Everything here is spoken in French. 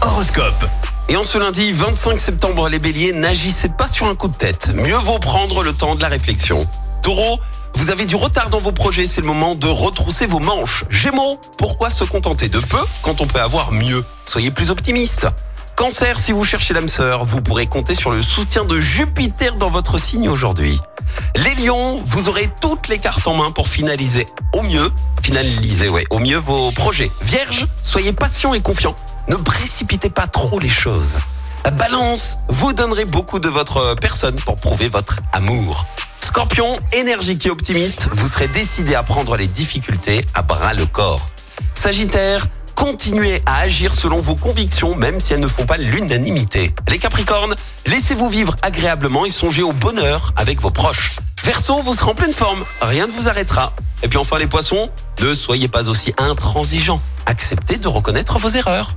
Horoscope. Et en ce lundi 25 septembre, les béliers, n'agissez pas sur un coup de tête. Mieux vaut prendre le temps de la réflexion. Taureau, vous avez du retard dans vos projets, c'est le moment de retrousser vos manches. Gémeaux, pourquoi se contenter de peu quand on peut avoir mieux? Soyez plus optimiste. Cancer, si vous cherchez l'âme sœur, vous pourrez compter sur le soutien de Jupiter dans votre signe aujourd'hui. Les lions, vous aurez toutes les cartes en main pour finaliser au mieux, finaliser ouais, au mieux vos projets. Vierge, soyez patient et confiant. Ne précipitez pas trop les choses. Balance, vous donnerez beaucoup de votre personne pour prouver votre amour. Scorpion, énergique et optimiste, vous serez décidé à prendre les difficultés à bras le corps. Sagittaire, continuez à agir selon vos convictions même si elles ne font pas l'unanimité. Les Capricornes, laissez-vous vivre agréablement et songez au bonheur avec vos proches. Verseau, vous serez en pleine forme, rien ne vous arrêtera. Et puis enfin les poissons, ne soyez pas aussi intransigeants. Acceptez de reconnaître vos erreurs.